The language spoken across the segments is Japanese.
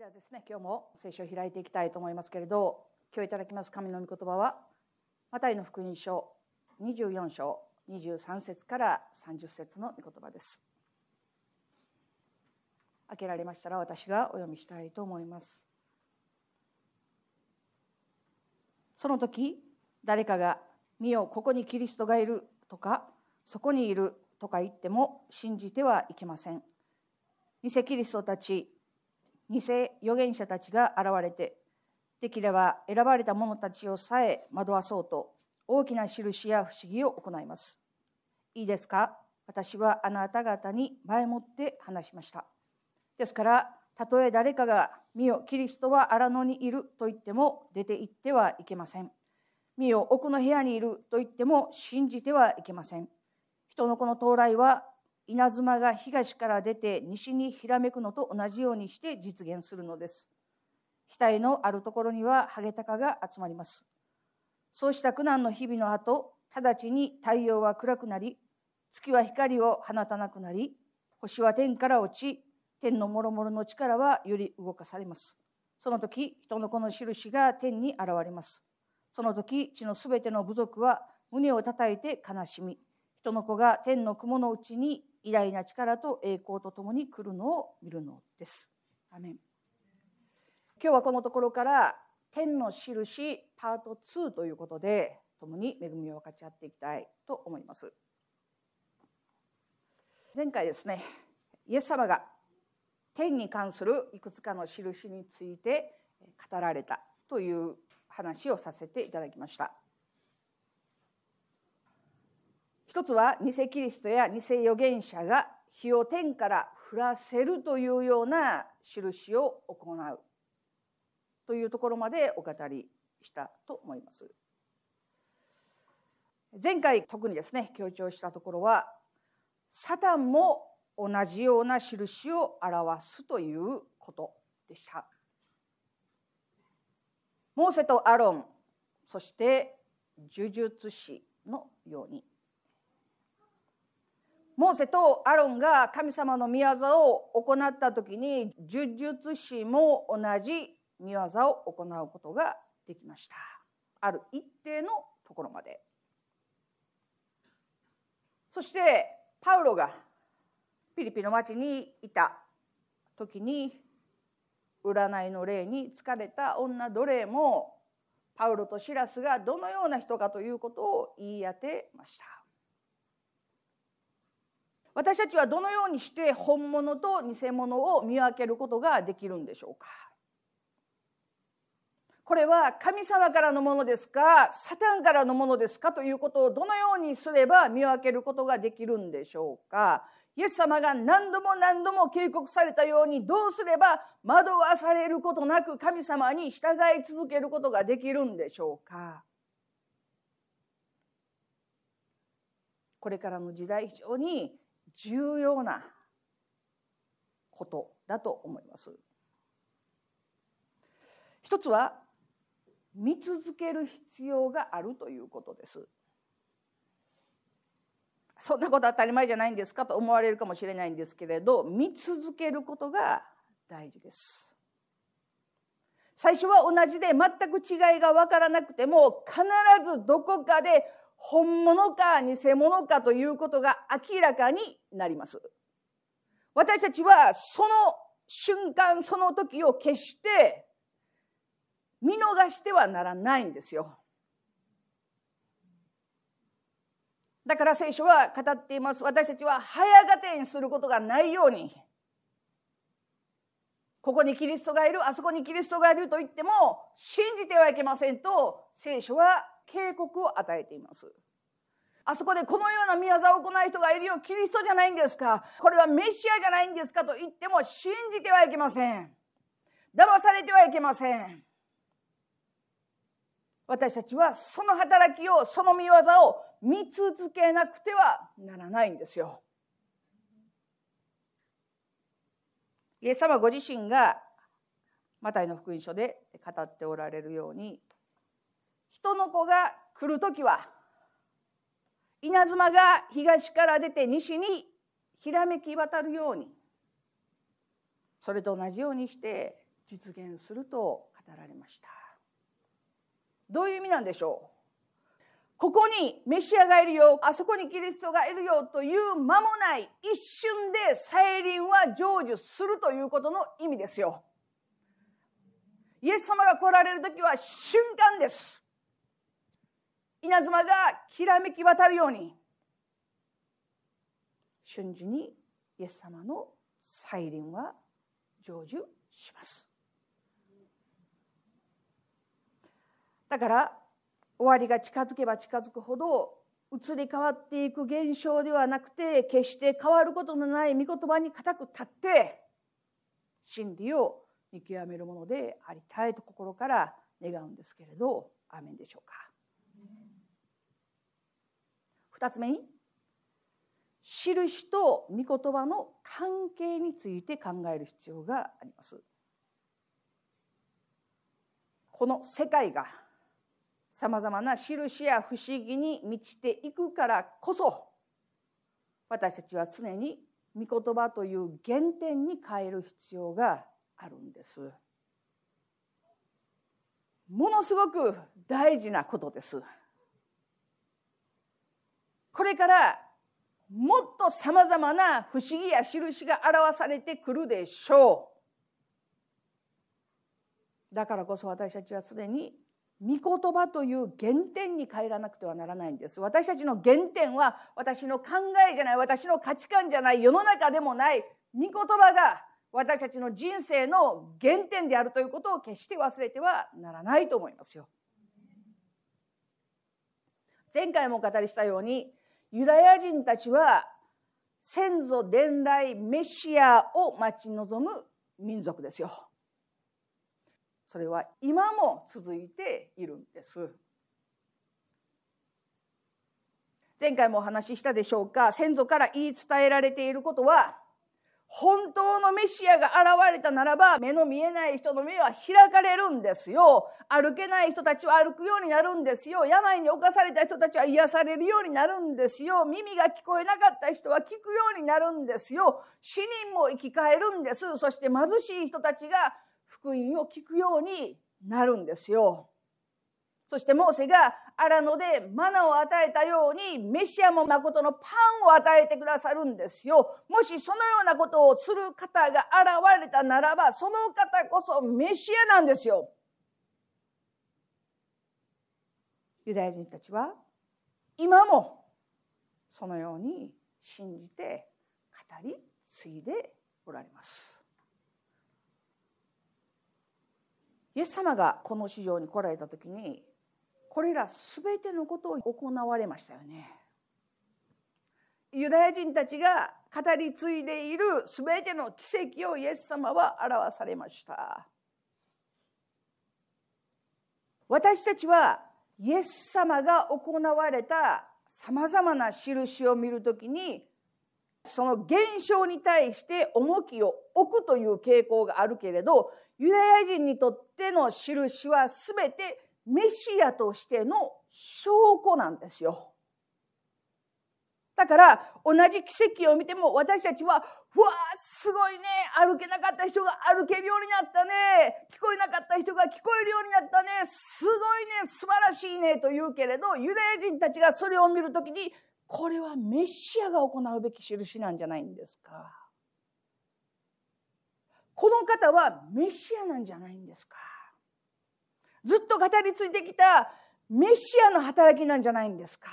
ではですね今日も聖書を開いていきたいと思いますけれど今日いただきます神の御言葉はマタイの福音書24章23節から30節の御言葉です。開けられましたら私がお読みしたいと思います。その時誰かが「見よここにキリストがいる」とか「そこにいる」とか言っても信じてはいけません。偽キリストたち偽預言者たちが現れてできれば選ばれた者たちをさえ惑わそうと大きな印や不思議を行います。いいですか？私はあなた方に前もって話しました。ですからたとえ誰かが「見よキリストは荒野にいる」と言っても出て行ってはいけません。見よ奥の部屋にいると言っても信じてはいけません。人の子の到来は稲妻が東から出て西にひらめくのと同じようにして実現するのです。額のあるところにはハゲタカが集まります。そうした苦難の日々の後直ちに太陽は暗くなり月は光を放たなくなり星は天から落ち天のもろもろの力はより動かされます。その時人の子の印が天に現れます。その時地のすべての部族は胸を叩いて悲しみ人の子が天の雲のうちに偉大な力と栄光とともに来るのを見るのです。アメン今日はこのところから天の印パート2ということで共に恵みを分かち合っていきたいと思います。前回ですねイエス様が天に関するいくつかの印について語られたという話をさせていただきました。一つは偽キリストや偽預言者が火を天から降らせるというような印を行うというところまでお語りしたと思います。前回特にですね強調したところはサタンも同じような印を表すということでした。モーセとアロンそして呪術師のようにモーセとアロンが神様の御業を行った時に呪術師も同じ御業を行うことができました。ある一定のところまで。そしてパウロがピリピの町にいた時に占いの霊に疲れた女奴隷もパウロとシラスがどのような人かということを言い当てました。私たちはどのようにして本物と偽物を見分けることができるんでしょうか？これは神様からのものですか？サタンからのものですか？ということをどのようにすれば見分けることができるんでしょうか？イエス様が何度も何度も警告されたようにどうすれば惑わされることなく神様に従い続けることができるんでしょうか？これからの時代非常に重要なことだと思います。一つは見続ける必要があるということです。そんなこと当たり前じゃないんですかと思われるかもしれないんですけれど見続けることが大事です。最初は同じで全く違いが分からなくても必ずどこかで本物か偽物かということが明らかになります。私たちはその瞬間その時を決して見逃してはならないんですよ。だから聖書は語っています。私たちは早がてにすることがないように。ここにキリストがいる、あそこにキリストがいると言っても信じてはいけませんと聖書は警告を与えています。あそこでこのような宮沢を行う人がいるよキリストじゃないんですか？これはメシアじゃないんですかと言っても信じてはいけません。騙されてはいけません。私たちはその働きをその見業を見続けなくてはならないんですよ。イエス様ご自身がマタイの福音書で語っておられるように人の子が来る時は稲妻が東から出て西にひらめき渡るようにそれと同じようにして実現すると語られました。どういう意味なんでしょう？ここにメシアがいるよあそこにキリストがいるよという間もない一瞬で再臨は成就するということの意味ですよ。イエス様が来られる時は瞬間です。稲妻がきらめき渡るように瞬時にイエス様の再臨は成就します。だから終わりが近づけば近づくほど移り変わっていく現象ではなくて決して変わることのない御言葉に固く立って真理を見極めるものでありたいと心から願うんですけれどアーメンでしょうか。二つ目に印と御言葉の関係について考える必要がありますこの世界がさまざまな印や不思議に満ちていくからこそ私たちは常に御言葉という原点に変える必要があるんです。ものすごく大事なことです。これからもっとさまざまな不思議や印が表されてくるでしょう。だからこそ私たちは常に御言葉という原点に帰らなくてはならないんです私たちの原点は私の考えじゃない私の価値観じゃない世の中でもない御言葉が私たちの人生の原点であるということを決して忘れてはならないと思いますよ。前回もお語りしたようにユダヤ人たちは先祖伝来メシアを待ち望む民族ですよ。それは今も続いているんです前回もお話ししたでしょうか先祖から言い伝えられていることは本当のメシアが現れたならば目の見えない人の目は開かれるんですよ。歩けない人たちは歩くようになるんですよ。病に侵された人たちは癒されるようになるんですよ。耳が聞こえなかった人は聞くようになるんですよ。死人も生き返るんです。そして貧しい人たちが福音を聞くようになるんですよ。そしてモーセが荒野でマナを与えたようにメシアも誠のパンを与えてくださるんですよ。もしそのようなことをする方が現れたならばその方こそメシアなんですよ。ユダヤ人たちは今もそのように信じて語り継いでおられます。イエス様がこの市場に来られた時にこれら全てのことを行われましたよね。ユダヤ人たちが語り継いでいる全ての奇跡をイエス様は表されました。私たちはイエス様が行われたさまざまな印を見るときにその現象に対して重きを置くという傾向があるけれどユダヤ人にとっての印は全てメシアとしての証拠なんですよ。だから同じ奇跡を見ても私たちは「うわあすごいね歩けなかった人が歩けるようになったね聞こえなかった人が聞こえるようになったねすごいね素晴らしいね」と言うけれどユダヤ人たちがそれを見る時にこれはメシアが行うべき印なんじゃないんですかこの方はメシアなんじゃないんですかずっと語り継いできたメシアの働きなんじゃないんですか。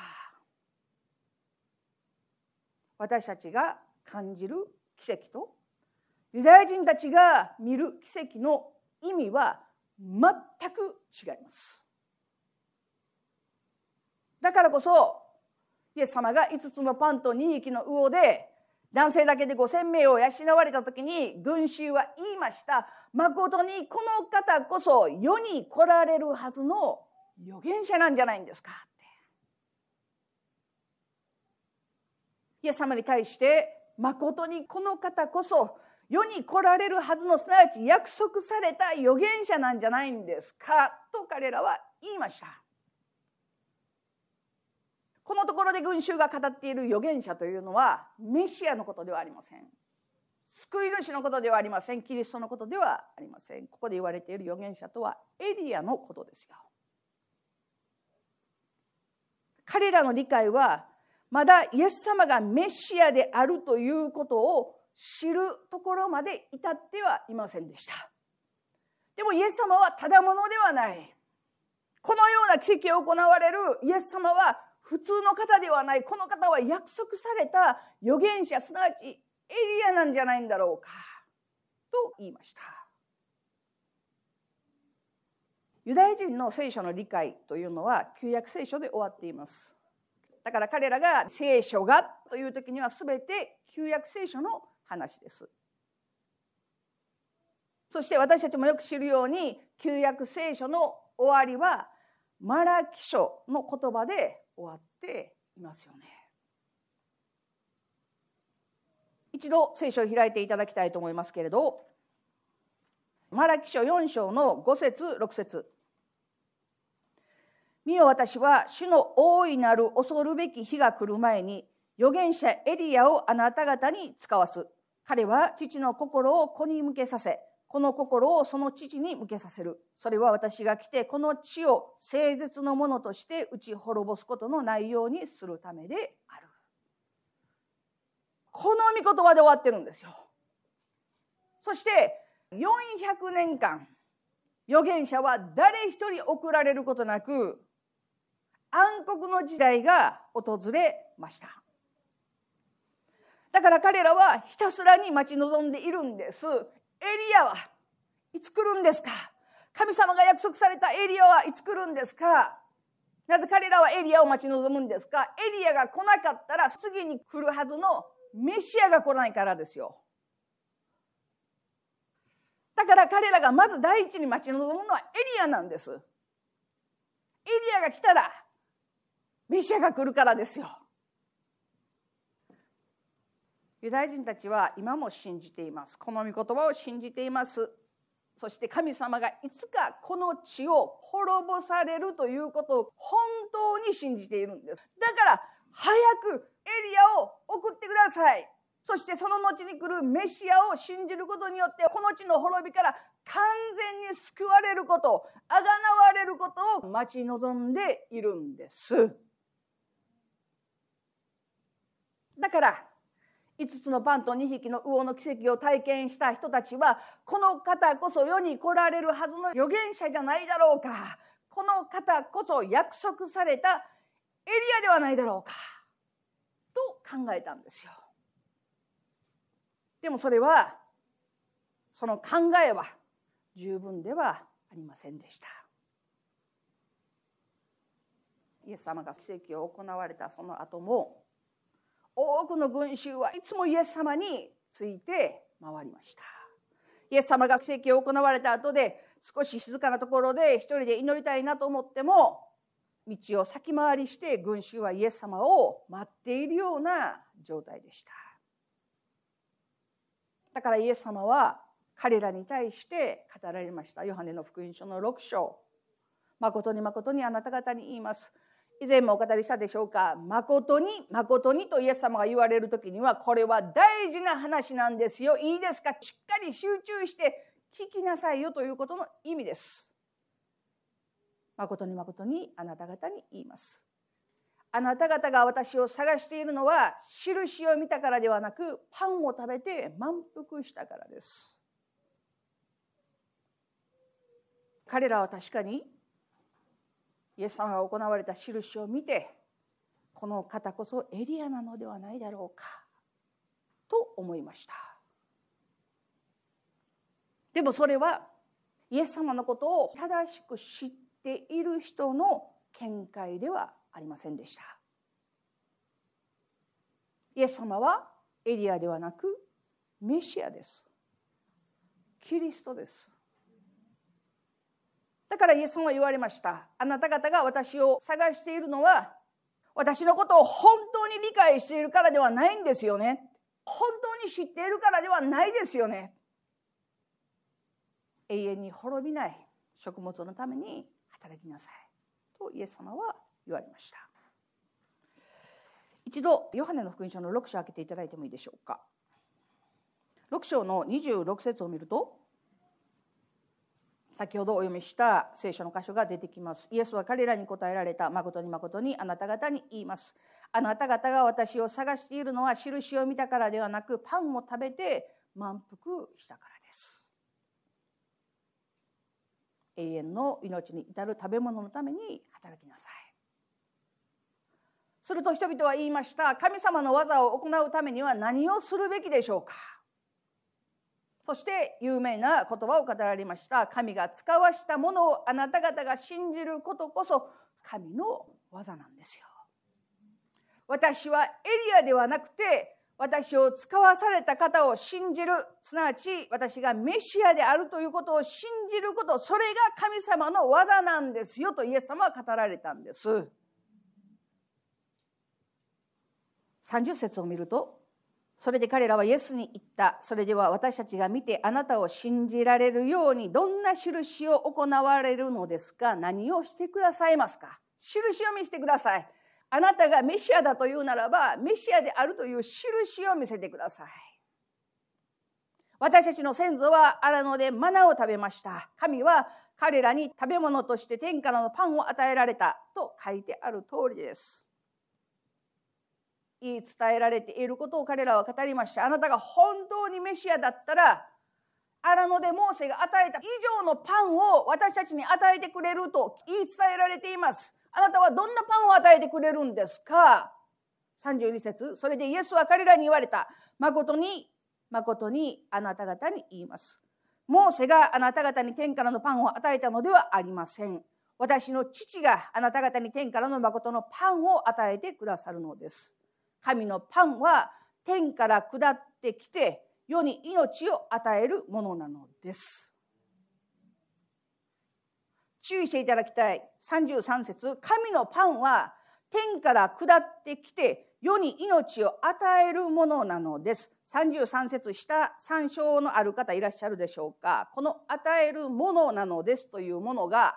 私たちが感じる奇跡とユダヤ人たちが見る奇跡の意味は全く違います。だからこそイエス様が5つのパンと2匹の魚で男性だけで5,000名を養われた時に群衆は言いました。誠にこの方こそ世に来られるはずの預言者なんじゃないんですかって。イエス様に対して誠にこの方こそ世に来られるはずのすなわち約束された預言者なんじゃないんですかと彼らは言いました。このところで群衆が語っている預言者というのはメシアのことではありません。救い主のことではありません。キリストのことではありません。ここで言われている預言者とはエリアのことですよ。彼らの理解はまだイエス様がメシアであるということを知るところまで至ってはいませんでした。でもイエス様はただものではない。このような奇跡を行われるイエス様は普通の方ではないこの方は約束された預言者すなわちエリアなんじゃないんだろうかと言いました。ユダヤ人の聖書の理解というのは旧約聖書で終わっています。だから彼らが聖書がという時には全て旧約聖書の話です。そして私たちもよく知るように旧約聖書の終わりはマラキ書の言葉で終わっていますよね。一度聖書を開いていただきたいと思いますけれどマラキ書4章の5節6節見よ私は主の大いなる恐るべき日が来る前に預言者エリアをあなた方に使わす彼は父の心を子に向けさせこの心をその父に向けさせる。それは私が来てこの地を誠実のものとして打ち滅ぼすことのないようにするためである。この御言葉で終わってるんですよ。そして400年間預言者は誰一人送られることなく暗黒の時代が訪れました。だから彼らはひたすらに待ち望んでいるんです。エリアはいつ来るんですか？神様が約束されたエリアはいつ来るんですか？なぜ彼らはエリアを待ち望むんですか？エリアが来なかったら次に来るはずのメシアが来ないからですよ。だから彼らがまず第一に待ち望むのはエリアなんです。エリアが来たらメシアが来るからですよ。ユダヤ人たちは今も信じています。この御言葉を信じています。そして神様がいつかこの地を滅ぼされるということを本当に信じているんです。だから早くエリアを送ってください。そしてその後に来るメシアを信じることによってこの地の滅びから完全に救われることあがなわれることを待ち望んでいるんです。だから5つのパンと2匹の魚の奇跡を体験した人たちはこの方こそ世に来られるはずの預言者じゃないだろうかこの方こそ約束されたエリアではないだろうかと考えたんですよ。でもそれはその考えは十分ではありませんでした。イエス様が奇跡を行われたその後も多くの群衆はいつもイエス様について回りました。イエス様が奇跡を行われた後で少し静かなところで一人で祈りたいなと思っても道を先回りして群衆はイエス様を待っているような状態でした。だからイエス様は彼らに対して語られました。ヨハネの福音書の6章。誠に誠にあなた方に言います。以前もお語りしたでしょうか？誠に誠にとイエス様が言われる時にはこれは大事な話なんですよ。いいですか？しっかり集中して聞きなさいよということの意味です。誠に誠にあなた方に言います。あなた方が私を探しているのは印を見たからではなくパンを食べて満腹したからです。彼らは確かにイエス様が行われた印を見てこの方こそエリアなのではないだろうかと思いました。でもそれはイエス様のことを正しく知っている人の見解ではありませんでした。イエス様はエリアではなくメシアです。キリストです。だからイエス様は言われました。あなた方が私を探しているのは、私のことを本当に理解しているからではないんですよね。本当に知っているからではないですよね。永遠に滅びない食物のために働きなさい。とイエス様は言われました。一度、ヨハネの福音書の6章を開けていただいてもいいでしょうか。6章の26節を見ると先ほどお読みした聖書の箇所が出てきます。イエスは彼らに答えられた。誠に誠にあなた方に言います。あなた方が私を探しているのは印を見たからではなくパンを食べて満腹したからです。永遠の命に至る食べ物のために働きなさい。すると人々は言いました。神様の技を行うためには何をするべきでしょうか？そして有名な言葉を語られました。神が使わしたものをあなた方が信じることこそ神の技なんですよ。私はエリアではなくて私を使わされた方を信じる。すなわち私がメシアであるということを信じること。それが神様の技なんですよ。とイエス様は語られたんです。30節を見るとそれで彼らはイエスに言った。それでは私たちが見てあなたを信じられるようにどんな印を行われるのですか？何をしてくださいますか？印を見せてください。あなたがメシアだというならばメシアであるという印を見せてください。私たちの先祖は荒野でマナを食べました。神は彼らに食べ物として天からのパンを与えられたと書いてある通りです。言い伝えられていることを彼らは語りましたあなたが本当にメシアだったら荒野でモーセが与えた以上のパンを私たちに与えてくれると言い伝えられていますあなたはどんなパンを与えてくれるんですか ?32 節それでイエスは彼らに言われた。誠に、誠にあなた方に言います。モーセがあなた方に天からのパンを与えたのではありません。私の父があなた方に天からの誠のパンを与えてくださるのです。神のパンは天から下ってきて世に命を与えるものなのです。注意していただきたい33節神のパンは天から下ってきて世に命を与えるものなのです。33節下参照のある方いらっしゃるでしょうかこの与えるものなのですというものが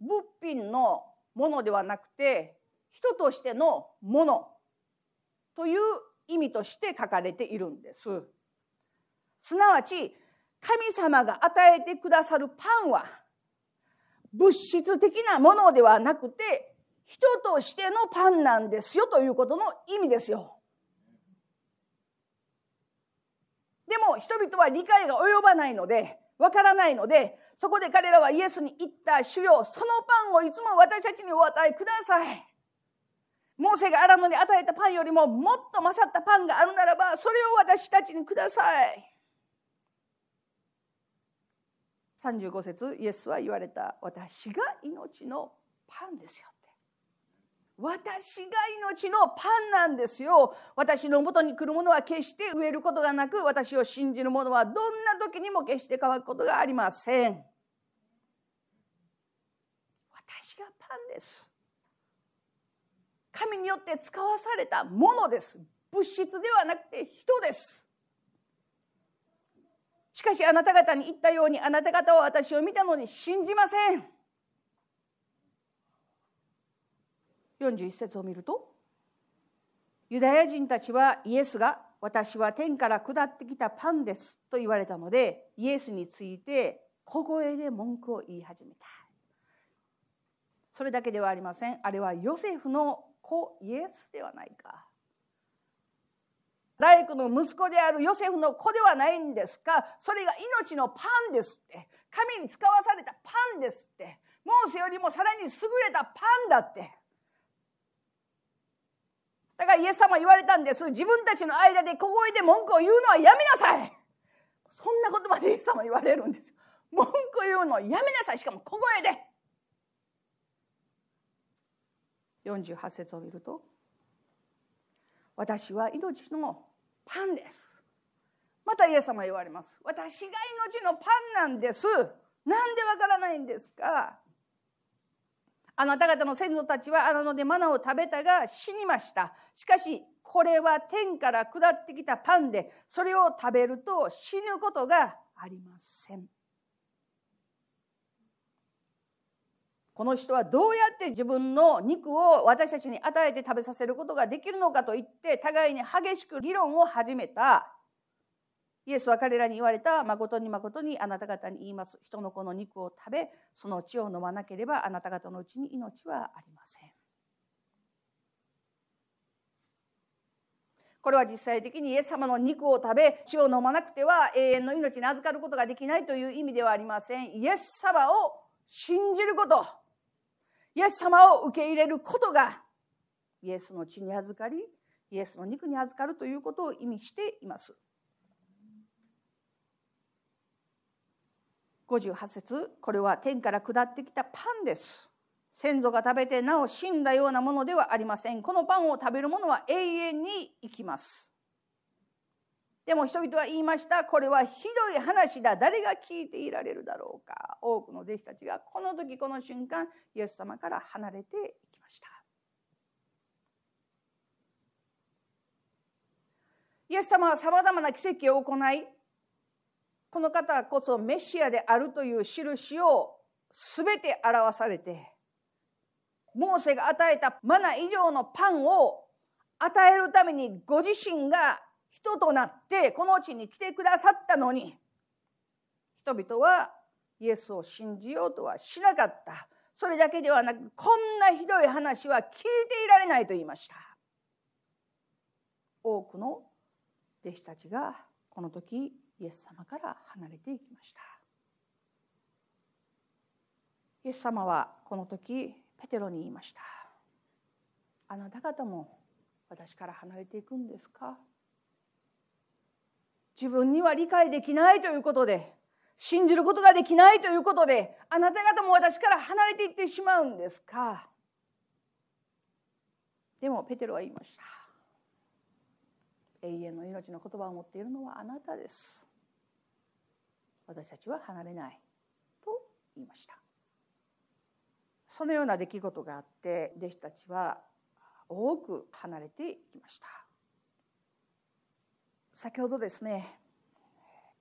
物品のものではなくて人としてのものという意味として書かれているんです。すなわち神様が与えてくださるパンは物質的なものではなくて人としてのパンなんですよということの意味ですよ。でも人々は理解が及ばないのでわからないのでそこで彼らはイエスに言った主よそのパンをいつも私たちにお与えください。モーセが荒野に与えたパンよりももっと勝ったパンがあるならばそれを私たちにください。35節イエスは言われた私が命のパンですよって。私が命のパンなんですよ。私のもとに来るものは決して植えることがなく私を信じる者はどんな時にも決して乾くことがありません。私がパンです。神によって使わされたものです。物質ではなくて人です。しかしあなた方に言ったようにあなた方は私を見たのに信じません。41節を見るとユダヤ人たちはイエスが私は天から下ってきたパンですと言われたのでイエスについて小声で文句を言い始めた。それだけではありません。あれはヨセフの子イエスではないか。大工の息子であるヨセフの子ではないんですか。それが命のパンですって。神に使わされたパンですって。モーセよりもさらに優れたパンだって。だからイエス様言われたんです。自分たちの間で小声で文句を言うのはやめなさい。そんな言葉でイエス様言われるんですよ。文句言うのやめなさい。しかも小声で。48節を見ると私は命のパンです。またイエス様言われます。私が命のパンなんです。なんでわからないんですか？あなた方の先祖たちは荒野でマナを食べたが死にました。しかしこれは天から下ってきたパンでそれを食べると死ぬことがありません。この人はどうやって自分の肉を私たちに与えて食べさせることができるのかと言って互いに激しく議論を始めた。イエスは彼らに言われた誠に誠にあなた方に言います人の子の肉を食べその血を飲まなければあなた方のうちに命はありません。これは実際的にイエス様の肉を食べ血を飲まなくては永遠の命に預かることができないという意味ではありません。イエス様を信じること。イエス様を受け入れることがイエスの血に預かりイエスの肉に預かるということを意味しています。58節これは天から下ってきたパンです。先祖が食べてなお死んだようなものではありません。このパンを食べる者は永遠に生きます。でも人々は言いましたこれはひどい話だ。誰が聞いていられるだろうか。多くの弟子たちがこの時この瞬間イエス様から離れていきました。イエス様はさまざまな奇跡を行いこの方こそメシアであるという印を全て表されてモーセが与えたマナ以上のパンを与えるためにご自身が人となってこの地に来てくださったのに人々はイエスを信じようとはしなかった。それだけではなくこんなひどい話は聞いていられないと言いました。多くの弟子たちがこの時イエス様から離れていきました。イエス様はこの時ペテロに言いました。あなた方も私から離れていくんですか？自分には理解できないということで信じることができないということであなた方も私から離れていってしまうんですか？でもペテロは言いました。永遠の命の言葉を持っているのはあなたです。私たちは離れないと言いました。そのような出来事があって弟子たちは多く離れていきました。先ほどですね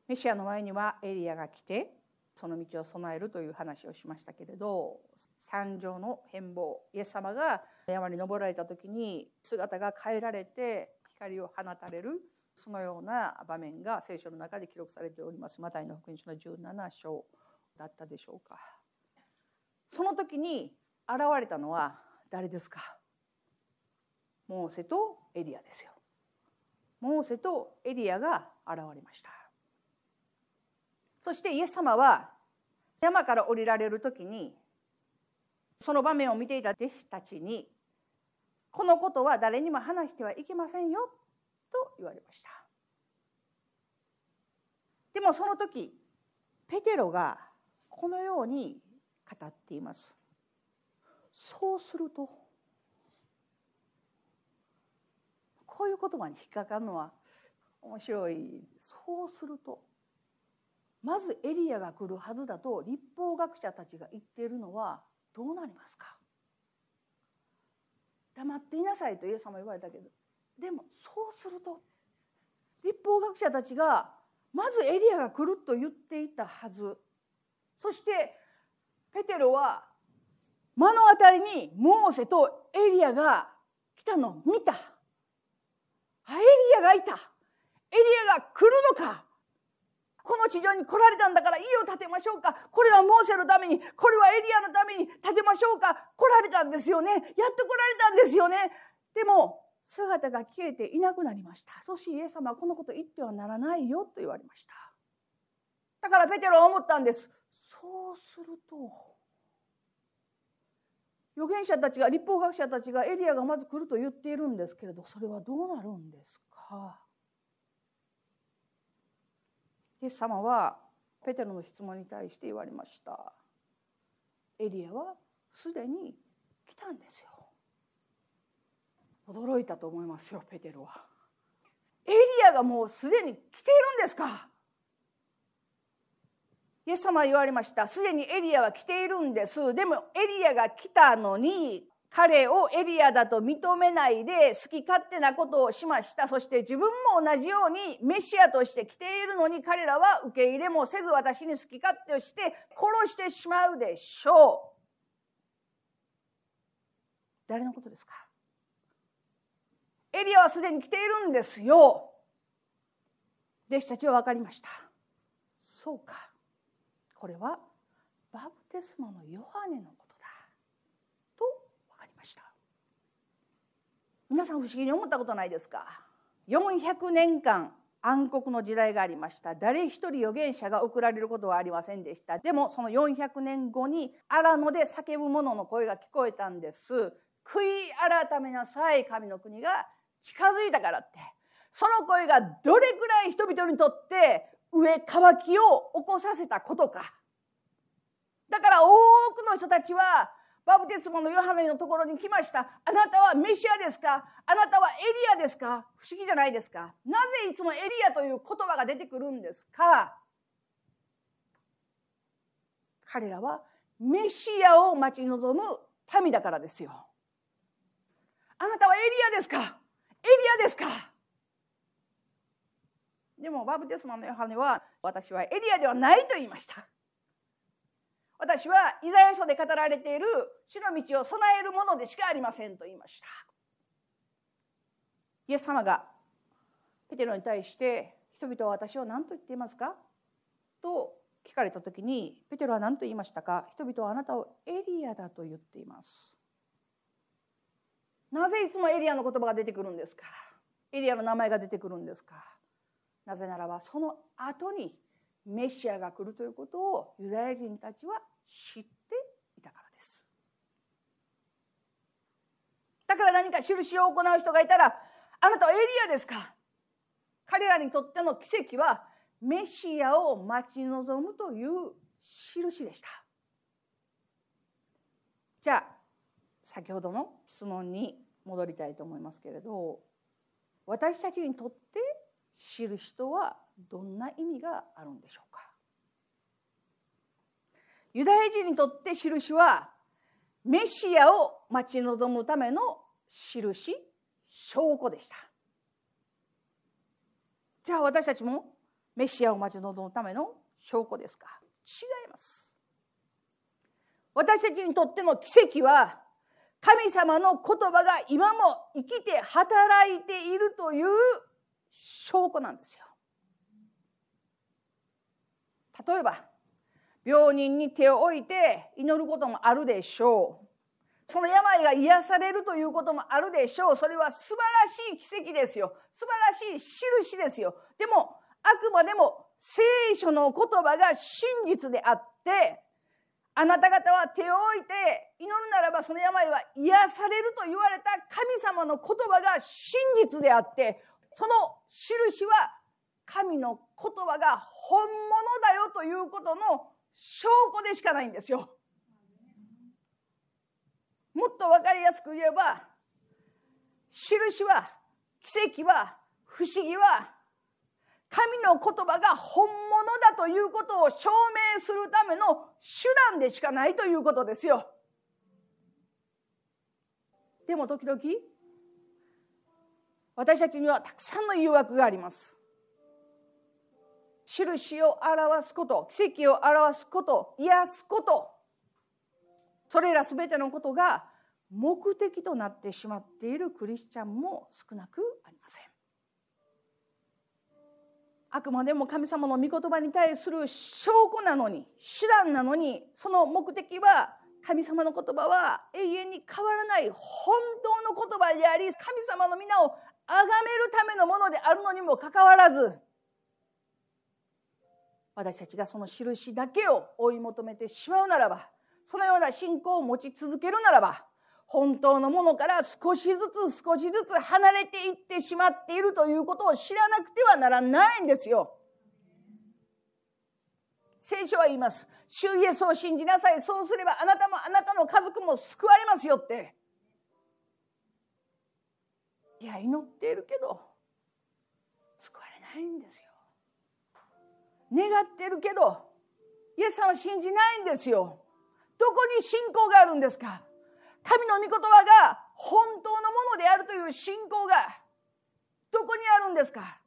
メシアの前にはエリアが来てその道を備えるという話をしましたけれど山上の変貌イエス様が山に登られた時に姿が変えられて光を放たれるそのような場面が聖書の中で記録されております。マタイの福音書の17章だったでしょうか。その時に現れたのは誰ですか？モーセとエリアですよ。モーセとエリアが現れました。そしてイエス様は山から降りられる時にその場面を見ていた弟子たちにこのことは誰にも話してはいけませんよと言われました。でもその時ペテロがこのように語っています。そうするとこういう言葉に引っかかるのは面白い。そうするとまずエリアが来るはずだと立法学者たちが言っているのはどうなりますか？黙っていなさいとイエス様言われたけどでもそうすると立法学者たちがまずエリアが来ると言っていたはず。そしてペテロは目の当たりにモーセとエリアが来たのを見た。エリアがいた。エリアが来るのか。この地上に来られたんだから家を建てましょうか。これはモーセのために。これはエリアのために。建てましょうか。来られたんですよね。やっと来られたんですよね。でも姿が消えていなくなりました。そしてイエス様はこのこと言ってはならないよと言われました。だからペテロは思ったんです。そうすると預言者たちが立法学者たちがエリアがまず来ると言っているんですけれどそれはどうなるんですか？イエス様はペテロの質問に対して言われました。エリアはすでに来たんですよ。驚いたと思いますよペテロは。エリアがもうすでに来ているんですか？イエス様は言われました。すでにエリアは来ているんです。でもエリアが来たのに彼をエリアだと認めないで好き勝手なことをしました。そして自分も同じようにメシアとして来ているのに彼らは受け入れもせず私に好き勝手をして殺してしまうでしょう。誰のことですか？エリアはすでに来ているんですよ。弟子たちは分かりました。そうか。これはバプテスマのヨハネのことだ。と分かりました。皆さん不思議に思ったことないですか？400年間暗黒の時代がありました。誰一人預言者が送られることはありませんでした。でもその400年後に荒野で叫ぶ者の声が聞こえたんです。悔い改めなさい神の国が。近づいたからって。その声がどれくらい人々にとって上乾きを起こさせたことか。だから多くの人たちはバプテスマのヨハネのところに来ました。あなたはメシアですか？あなたはエリアですか？不思議じゃないですか？なぜいつもエリアという言葉が出てくるんですか？彼らはメシアを待ち望む民だからですよ。あなたはエリアですか？エリアですか？でもバプテスマのヨハネは私はエリアではないと言いました。私はイザヤ書で語られている主の道を備えるものでしかありませんと言いました。イエス様がペテロに対して人々は私を何と言っていますか？と聞かれた時にペテロは何と言いましたか？人々はあなたをエリアだと言っています。なぜいつもエリアの言葉が出てくるんですか？エリアの名前が出てくるんですか？なぜならばその後にメシアが来るということをユダヤ人たちは知っていたからです。だから何か印を行う人がいたらあなたはエリアですか？彼らにとっての奇跡はメシアを待ち望むという印でした。じゃあ先ほどの質問に戻りたいと思いますけれど私たちにとって印とはどんな意味があるんでしょうか？ユダヤ人にとって印はメシアを待ち望むための印証拠でした。じゃあ私たちもメシアを待ち望むための証拠ですか？違います。私たちにとっての奇跡は神様の言葉が今も生きて働いているという証拠なんですよ。例えば病人に手を置いて祈ることもあるでしょう。その病が癒されるということもあるでしょう。それは素晴らしい奇跡ですよ。素晴らしい印ですよ。でもあくまでも聖書の言葉が真実であってあなた方は手を置いて祈るならばその病は癒されると言われた神様の言葉が真実であってその印は神の言葉が本物だよということの証拠でしかないんですよ。もっと分かりやすく言えば印は奇跡は不思議は神の言葉が本物だということを証明するための手段でしかないということですよ。でも時々私たちにはたくさんの誘惑があります。印を表すこと奇跡を表すこと癒すことそれら全てのことが目的となってしまっているクリスチャンも少なくありません。あくまでも神様の御言葉に対する証拠なのに手段なのにその目的は神様の言葉は永遠に変わらない本当の言葉であり神様の皆を崇めるためのものであるのにもかかわらず私たちがその印だけを追い求めてしまうならばそのような信仰を持ち続けるならば本当のものから少しずつ少しずつ離れていってしまっているということを知らなくてはならないんですよ。聖書は言います。主イエスを信じなさい。そうすればあなたもあなたの家族も救われますよって。いや、祈っているけど、救われないんですよ。願ってるけどイエス様は信じないんですよ。どこに信仰があるんですか？神の御言葉が本当のものであるという信仰がどこにあるんですか？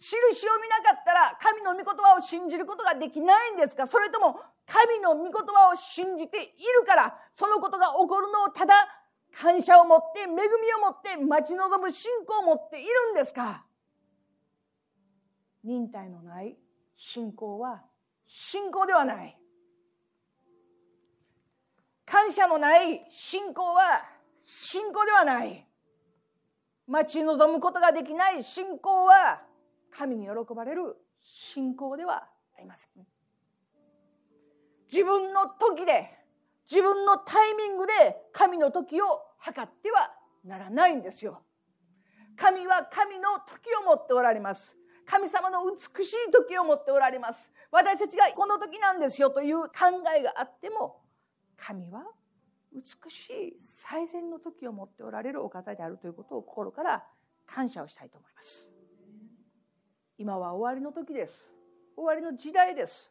印を見なかったら神の御言葉を信じることができないんですか？それとも神の御言葉を信じているからそのことが起こるのをただ感謝を持って恵みを持って待ち望む信仰を持っているんですか？忍耐のない信仰は信仰ではない。感謝のない信仰は信仰ではない。待ち望むことができない信仰は神に喜ばれる信仰ではありません。自分の時で自分のタイミングで神の時を測ってはならないんですよ。神は神の時を持っておられます。神様の美しい時を持っておられます。私たちがこの時なんですよという考えがあっても神は美しい最善の時を持っておられるお方であるということを心から感謝をしたいと思います。今は終わりの時です。終わりの時代です。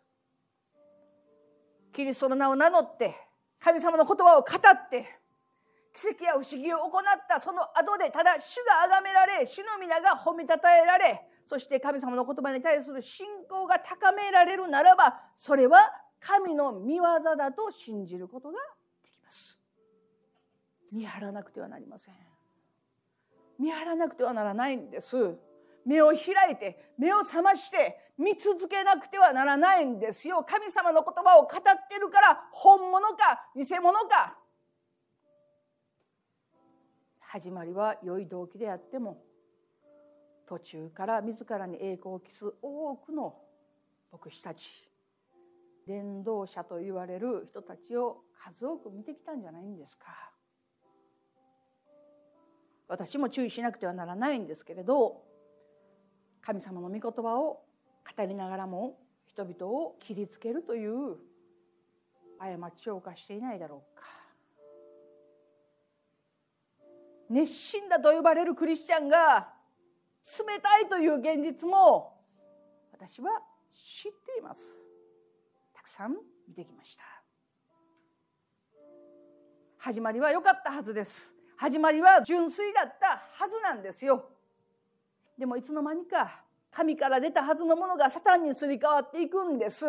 キリストの名を名乗って神様の言葉を語って奇跡や不思議を行ったその後でただ主が崇められ主の皆が褒めたたえられそして神様の言葉に対する信仰が高められるならばそれは神の御業だと信じることができます。見張らなくてはなりません。見張らなくてはならないんです。目を開いて目を覚まして見続けなくてはならないんですよ。神様の言葉を語ってるから本物か偽物か。始まりは良い動機であっても途中から自らに栄光を期す多くの牧師たち伝道者と言われる人たちを数多く見てきたんじゃないんですか。私も注意しなくてはならないんですけれど神様の御言葉を語りながらも人々を切りつけるという過ちを犯していないだろうか。熱心だと呼ばれるクリスチャンが冷たいという現実も私は知っています。たくさん見てきました。始まりは良かったはずです。始まりは純粋だったはずなんですよ。でもいつの間にか神から出たはずのものがサタンにすり替わっていくんです。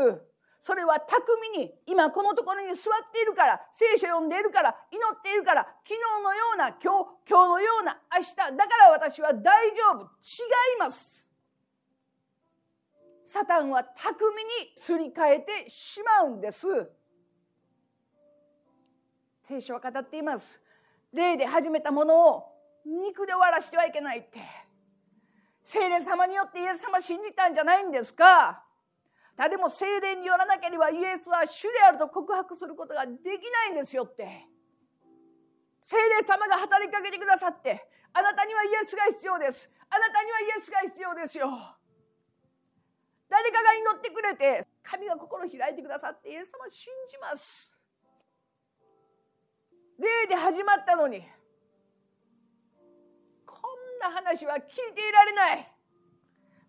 それは巧みに今このところに座っているから聖書読んでいるから祈っているから昨日のような今日今日のような明日だから私は大丈夫。違います。サタンは巧みにすり替えてしまうんです。聖書は語っています。霊で始めたものを肉で終わらせてはいけないって。精霊様によってイエス様信じたんじゃないんですか？誰も精霊によらなければイエスは主であると告白することができないんですよって。精霊様が働きかけてくださって、あなたにはイエスが必要です。あなたにはイエスが必要ですよ。誰かが祈ってくれて、神が心を開いてくださってイエス様を信じます。霊で始まったのに、な話は聞いていられない。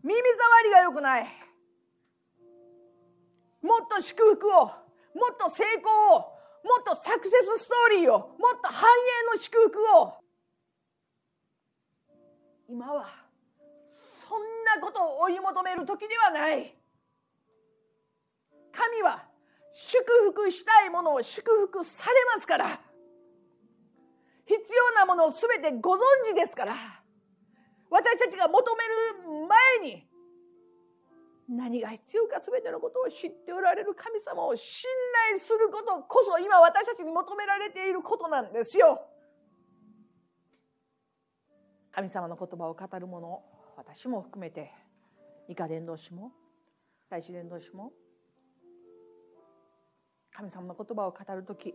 耳障りが良くない。もっと祝福をもっと成功をもっとサクセスストーリーをもっと繁栄の祝福を。今はそんなことを追い求める時ではない。神は祝福したいものを祝福されますから。必要なものを全てご存知ですから。私たちが求める前に何が必要か全てのことを知っておられる神様を信頼することこそ今私たちに求められていることなんですよ。神様の言葉を語る者私も含めて以下伝道師も大師伝道師も神様の言葉を語る時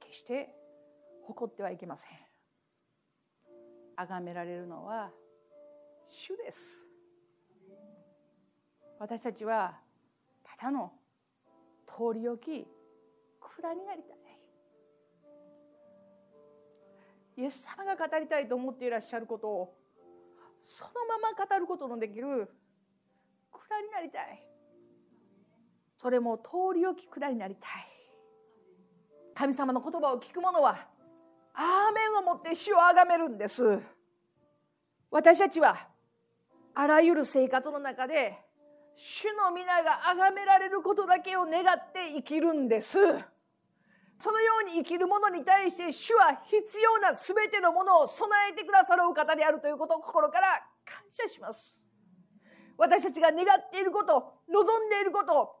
決して誇ってはいけません。崇められるのは主です。私たちはただの通り置き管になりたい。イエス様が語りたいと思っていらっしゃることをそのまま語ることのできる管になりたい。それも通り置き管になりたい。神様の言葉を聞く者はアーメンをもって主をあがめるんです私たちはあらゆる生活の中で主の皆が崇められることだけを願って生きるんです。そのように生きる者に対して主は必要な全てのものを備えてくださるお方であるということを心から感謝します。私たちが願っていること望んでいること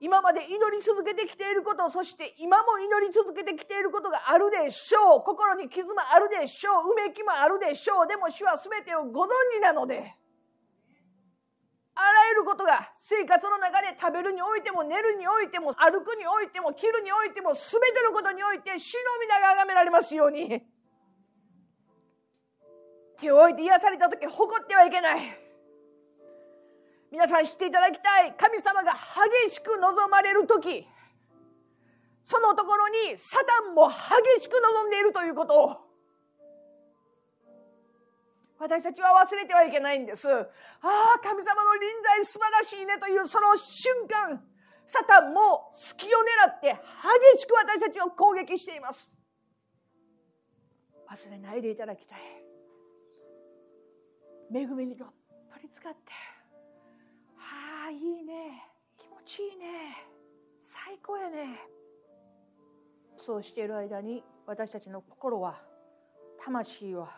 今まで祈り続けてきていることそして今も祈り続けてきていることがあるでしょう。心に傷もあるでしょう。うめきもあるでしょう。でも主は全てをご存知なのであらゆることが生活の中で食べるにおいても寝るにおいても歩くにおいても着るにおいても全てのことにおいて主の皆が崇められますように。手を置いて癒された時誇ってはいけない。皆さん知っていただきたい神様が激しく望まれる時そのところにサタンも激しく望んでいるということを私たちは忘れてはいけないんです。ああ、神様の臨在素晴らしいねというその瞬間、サタンも隙を狙って激しく私たちを攻撃しています。忘れないでいただきたい。恵みにどっぷり使って、あ、いいね。気持ちいいね。最高やね。そうしている間に私たちの心は、魂は、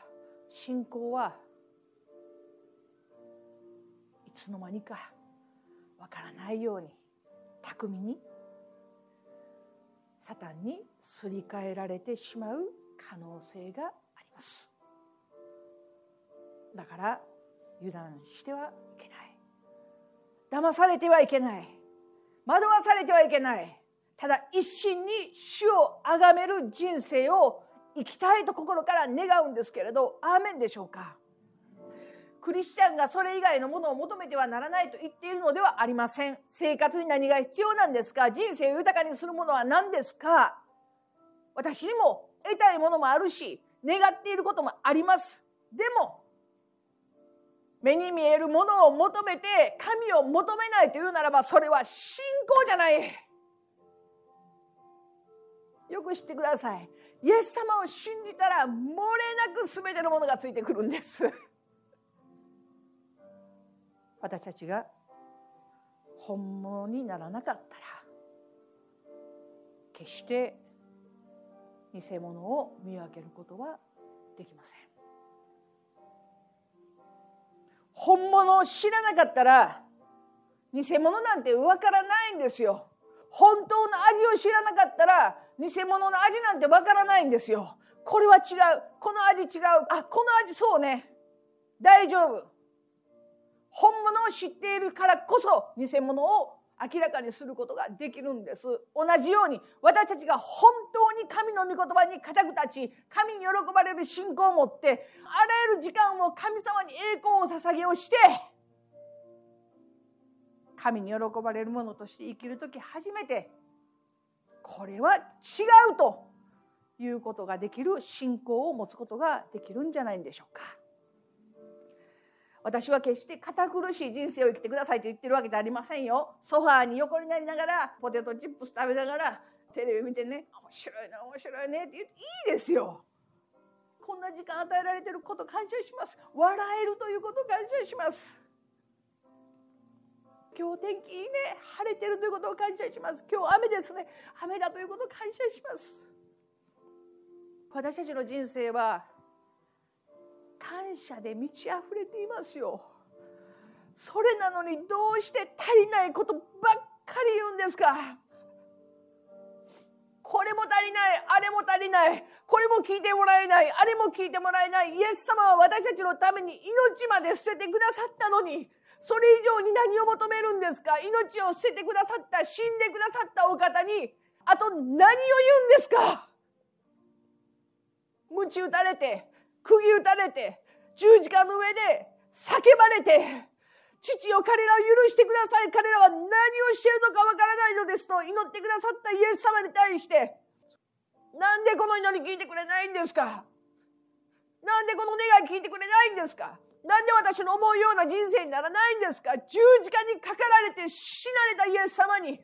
信仰はいつの間にかわからないように巧みにサタンにすり替えられてしまう可能性がありますだから油断しては騙されてはいけない。惑わされてはいけない。ただ一心に主を崇める人生を生きたいと心から願うんですけれどアーメンでしょうか。クリスチャンがそれ以外のものを求めてはならないと言っているのではありません。生活に何が必要なんですか。人生を豊かにするものは何ですか。私にも得たいものもあるし願っていることもあります。でも目に見えるものを求めて神を求めないというならばそれは信仰じゃない。よく知ってください。イエス様を信じたら漏れなく全てのものがついてくるんです。私たちが本物にならなかったら決して偽物を見分けることはできません。本物を知らなかったら偽物なんてわからないんですよ本当の味を知らなかったら偽物の味なんてわからないんですよ。これは違う。この味違う。あ、この味そうね。大丈夫。本物を知っているからこそ偽物を明らかにすることができるんです。同じように私たちが本当に神の御言葉に固く立ち、神に喜ばれる信仰を持って、あらゆる時間を神様に栄光を捧げをして、神に喜ばれるものとして生きる時初めてこれは違うということができる信仰を持つことができるんじゃないんでしょうか。私は決して堅苦しい人生を生きてくださいと言ってるわけじゃありませんよ。ソファーに横になりながらポテトチップス食べながらテレビ見てね面白いな面白いねって言っていいですよ。こんな時間与えられてること感謝します。笑えるということ感謝します。今日天気いいね晴れてるということを感謝します今日雨ですね雨だということを感謝します私たちの人生は感謝で満ち溢れていますよ。それなのにどうして足りないことばっかり言うんですか？これも足りないあれも足りないこれも聞いてもらえないあれも聞いてもらえない。イエス様は私たちのために命まで捨ててくださったのにそれ以上に何を求めるんですか？命を捨ててくださった死んでくださったお方にあと何を言うんですか？鞭打たれて釘打たれて十字架の上で叫ばれて父よ彼らを許してください。彼らは何をしているのかわからないのですと祈ってくださったイエス様に対してなんでこの祈り聞いてくれないんですか？なんでこの願い聞いてくれないんですか？なんで私の思うような人生にならないんですか？十字架にかかられて死なれたイエス様に。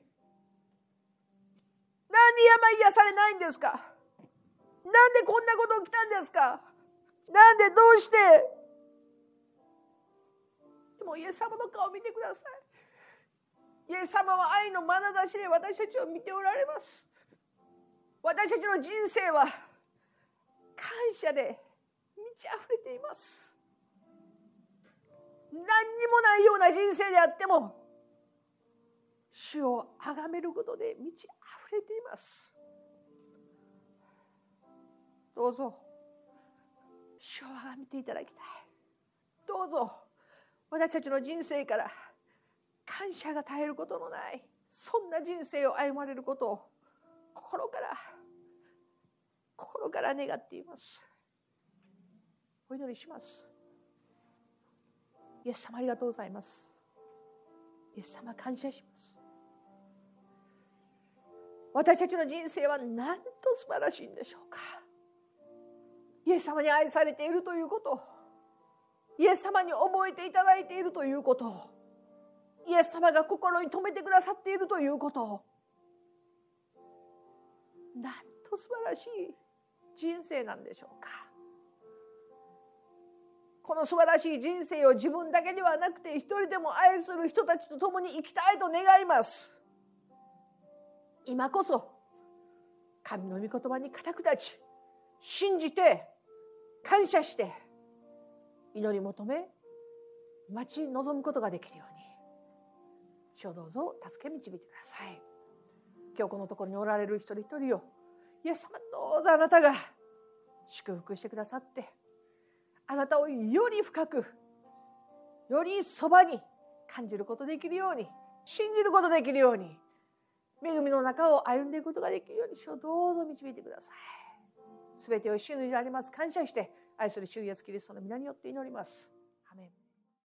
なんで病癒されないんですか？なんでこんなこと起きたんですか？なんでどうして？でもイエス様の顔を見てください。イエス様は愛の眼差しで私たちを見ておられます。私たちの人生は感謝で満ち溢れています。何にもないような人生であっても主を崇めることで満ち溢れています。どうぞ。主を崇めていただきたい。どうぞ私たちの人生から感謝が絶えることのないそんな人生を歩まれることを心から心から願っています。お祈りします。イエス様ありがとうございます。イエス様感謝します。私たちの人生はなんと素晴らしいんでしょうか。イエス様に愛されているということ。イエス様に覚えていただいているということ。イエス様が心に留めてくださっているということ。なんと素晴らしい人生なんでしょうか。この素晴らしい人生を自分だけではなくて一人でも愛する人たちと共に生きたいと願います。今こそ神の御言葉に固く立ち信じて感謝して祈り求め待ち望むことができるように主をどうぞ助け導いてください今日このところにおられる一人一人をイエス様どうぞあなたが祝福してくださってあなたをより深くよりそばに感じることできるように信じることできるように恵みの中を歩んでいくことができるように主をどうぞ導いてください。すべてを主にあります感謝して愛する主イエスキリストの皆によって祈ります。アメン